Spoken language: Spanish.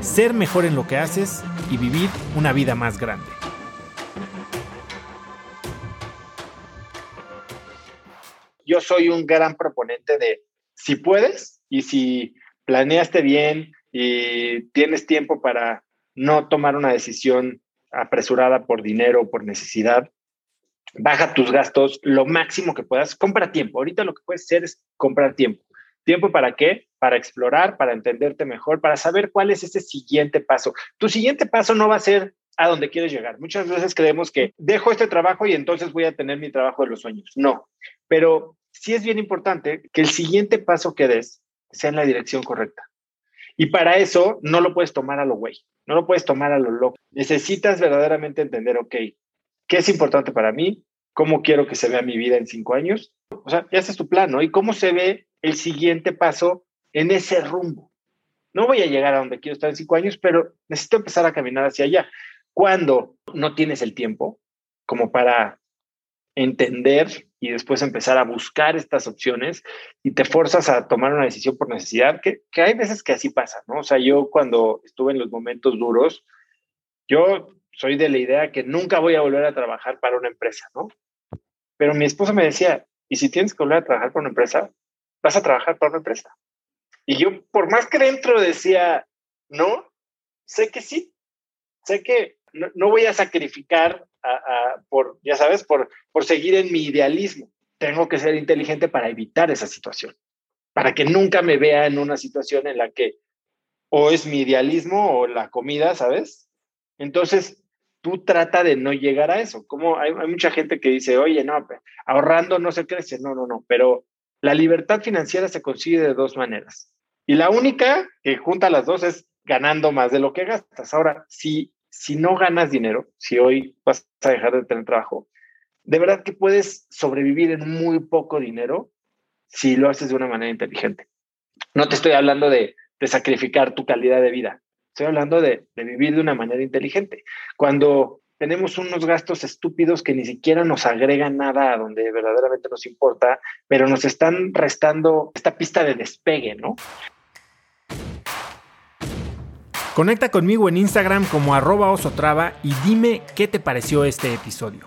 ser mejor en lo que haces y vivir una vida más grande. Yo soy un gran proponente de si puedes y si planeaste bien y tienes tiempo para no tomar una decisión apresurada por dinero o por necesidad, baja tus gastos lo máximo que puedas, compra tiempo. Ahorita lo que puedes hacer es comprar tiempo. ¿Tiempo para qué? Para explorar, para entenderte mejor, para saber cuál es ese siguiente paso. Tu siguiente paso no va a ser a donde quieres llegar. Muchas veces creemos que dejo este trabajo y entonces voy a tener mi trabajo de los sueños. No, pero sí es bien importante que el siguiente paso que des sea en la dirección correcta. Y para eso no lo puedes tomar a lo güey, no lo puedes tomar a lo loco. Necesitas verdaderamente entender, ok, ¿qué es importante para mí? ¿Cómo quiero que se vea mi vida en cinco años? O sea, ya es tu plan, ¿no? ¿Y cómo se ve el siguiente paso en ese rumbo? No voy a llegar a donde quiero estar en cinco años, pero necesito empezar a caminar hacia allá. Cuando no tienes el tiempo como para entender y después empezar a buscar estas opciones y te forzas a tomar una decisión por necesidad, que, hay veces que así pasa, ¿no? O sea, yo cuando estuve en los momentos duros, yo soy de la idea que nunca voy a volver a trabajar para una empresa, ¿no? Pero mi esposa me decía, ¿y si tienes que volver a trabajar para una empresa? Vas a trabajar para una empresa. Y yo, por más que dentro decía, no, sé que sí, sé que no, voy a sacrificar por, ya sabes, por, por seguir en mi idealismo. Tengo que ser inteligente para evitar esa situación, para que nunca me vea en una situación en la que o es mi idealismo o la comida, ¿sabes? Entonces, tú trata de no llegar a eso. Como hay, hay mucha gente que dice, oye, no, ahorrando no se crece. No, no, no, pero la libertad financiera se consigue de dos maneras. Y la única que junta las dos es ganando más de lo que gastas. Ahora, si si no ganas dinero, si hoy vas a dejar de tener trabajo, de verdad que puedes sobrevivir en muy poco dinero si lo haces de una manera inteligente. No te estoy hablando de, sacrificar tu calidad de vida, estoy hablando de, de vivir de una manera inteligente. Cuando tenemos unos gastos estúpidos que ni siquiera nos agregan nada a donde verdaderamente nos importa, pero nos están restando esta pista de despegue, ¿no? Conecta conmigo en Instagram como arroba osotrava y dime qué te pareció este episodio.